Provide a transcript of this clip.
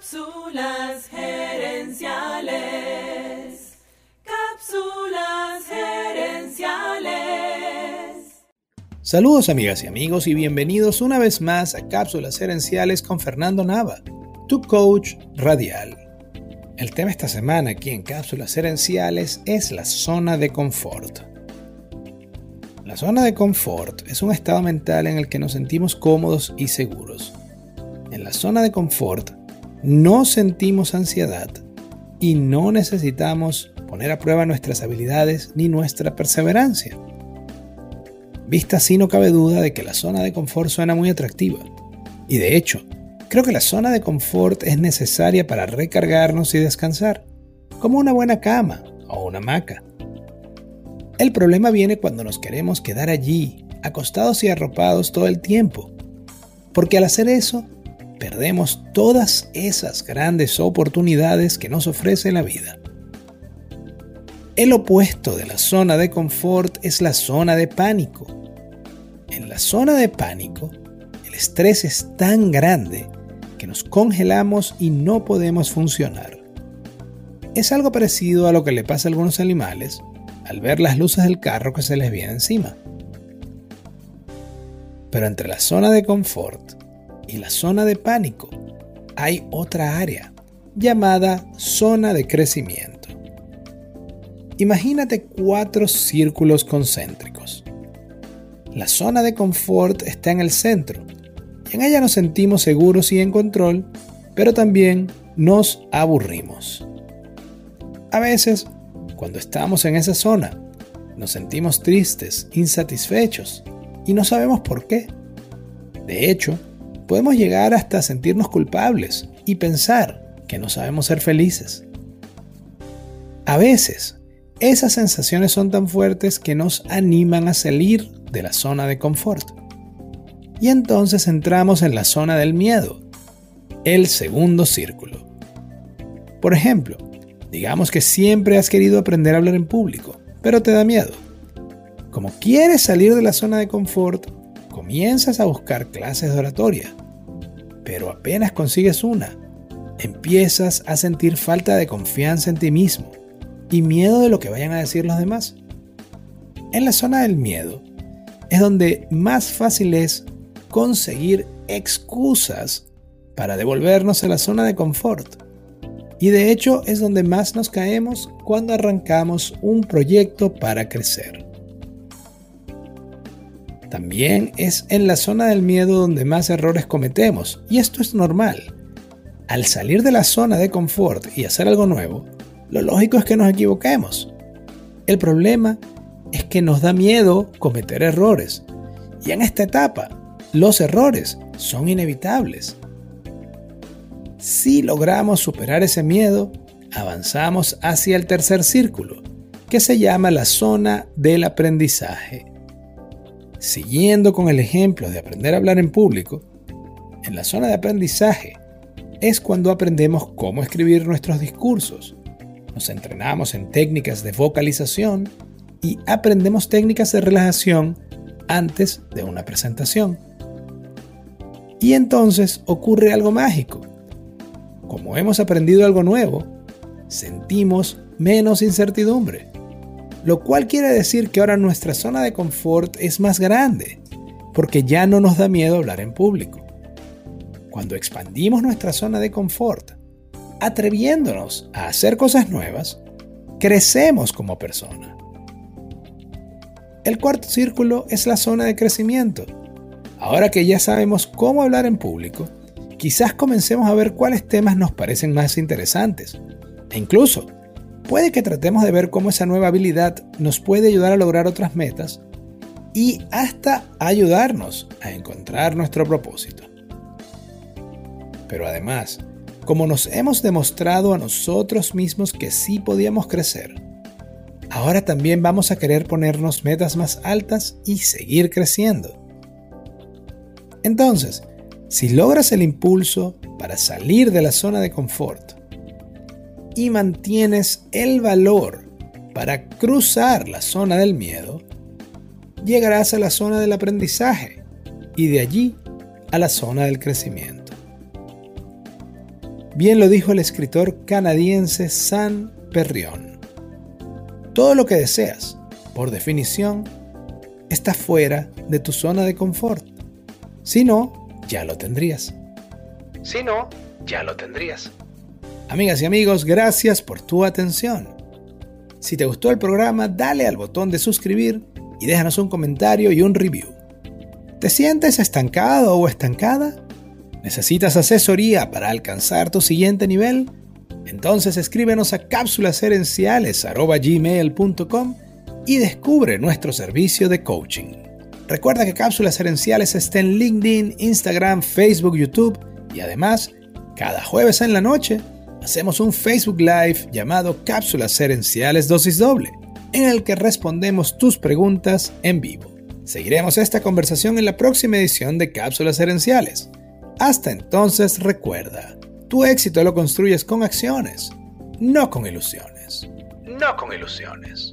Cápsulas gerenciales. Cápsulas gerenciales. Saludos amigas y amigos y bienvenidos una vez más a Cápsulas gerenciales con Fernando Nava, tu coach radial. El tema esta semana aquí en Cápsulas gerenciales es la zona de confort. La zona de confort es un estado mental en el que nos sentimos cómodos y seguros. En la zona de confort no sentimos ansiedad y no necesitamos poner a prueba nuestras habilidades ni nuestra perseverancia. Vista así no cabe duda de que la zona de confort suena muy atractiva. Y de hecho, creo que la zona de confort es necesaria para recargarnos y descansar, como una buena cama o una hamaca. El problema viene cuando nos queremos quedar allí, acostados y arropados todo el tiempo, porque al hacer eso perdemos todas esas grandes oportunidades que nos ofrece la vida. El opuesto de la zona de confort es la zona de pánico. En la zona de pánico, el estrés es tan grande que nos congelamos y no podemos funcionar. Es algo parecido a lo que le pasa a algunos animales al ver las luces del carro que se les viene encima. Pero entre la zona de confort y la zona de pánico, hay otra área llamada zona de crecimiento. Imagínate cuatro círculos concéntricos. La zona de confort está en el centro y en ella nos sentimos seguros y en control, pero también nos aburrimos. A veces, cuando estamos en esa zona, nos sentimos tristes, insatisfechos y no sabemos por qué. De hecho, podemos llegar hasta sentirnos culpables y pensar que no sabemos ser felices. A veces, esas sensaciones son tan fuertes que nos animan a salir de la zona de confort. Y entonces entramos en la zona del miedo, el segundo círculo. Por ejemplo, digamos que siempre has querido aprender a hablar en público, pero te da miedo. Como quieres salir de la zona de confort, comienzas a buscar clases de oratoria, pero apenas consigues una, empiezas a sentir falta de confianza en ti mismo y miedo de lo que vayan a decir los demás. En la zona del miedo es donde más fácil es conseguir excusas para devolvernos a la zona de confort. Y de hecho es donde más nos caemos cuando arrancamos un proyecto para crecer. También es en la zona del miedo donde más errores cometemos, y esto es normal. Al salir de la zona de confort y hacer algo nuevo, lo lógico es que nos equivoquemos. El problema es que nos da miedo cometer errores, y en esta etapa, los errores son inevitables. Si logramos superar ese miedo, avanzamos hacia el tercer círculo, que se llama la zona del aprendizaje. Siguiendo con el ejemplo de aprender a hablar en público, en la zona de aprendizaje es cuando aprendemos cómo escribir nuestros discursos. Nos entrenamos en técnicas de vocalización y aprendemos técnicas de relajación antes de una presentación. Y entonces ocurre algo mágico. Como hemos aprendido algo nuevo, sentimos menos incertidumbre lo cual quiere decir que ahora nuestra zona de confort es más grande, porque ya no nos da miedo hablar en público. Cuando expandimos nuestra zona de confort, atreviéndonos a hacer cosas nuevas, crecemos como persona. El cuarto círculo es la zona de crecimiento. Ahora que ya sabemos cómo hablar en público, quizás comencemos a ver cuáles temas nos parecen más interesantes. E incluso puede que tratemos de ver cómo esa nueva habilidad nos puede ayudar a lograr otras metas y hasta ayudarnos a encontrar nuestro propósito. Pero además, como nos hemos demostrado a nosotros mismos que sí podíamos crecer, ahora también vamos a querer ponernos metas más altas y seguir creciendo. Entonces, si logras el impulso para salir de la zona de confort, y mantienes el valor para cruzar la zona del miedo, llegarás a la zona del aprendizaje y de allí a la zona del crecimiento. Bien lo dijo el escritor canadiense San Perrión. Todo lo que deseas, por definición, está fuera de tu zona de confort. Si no, ya lo tendrías. Si no, ya lo tendrías. Amigas y amigos, gracias por tu atención. Si te gustó el programa, dale al botón de suscribir y déjanos un comentario y un review. ¿Te sientes estancado o estancada? ¿Necesitas asesoría para alcanzar tu siguiente nivel? Entonces escríbenos a cápsulaserenciales.gmail.com y descubre nuestro servicio de coaching. Recuerda que Cápsulas Herenciales está en LinkedIn, Instagram, Facebook, YouTube y además, cada jueves en la noche hacemos un Facebook Live llamado Cápsulas Herenciales Dosis Doble, en el que respondemos tus preguntas en vivo. Seguiremos esta conversación en la próxima edición de Cápsulas Herenciales. Hasta entonces recuerda, tu éxito lo construyes con acciones, no con ilusiones. No con ilusiones.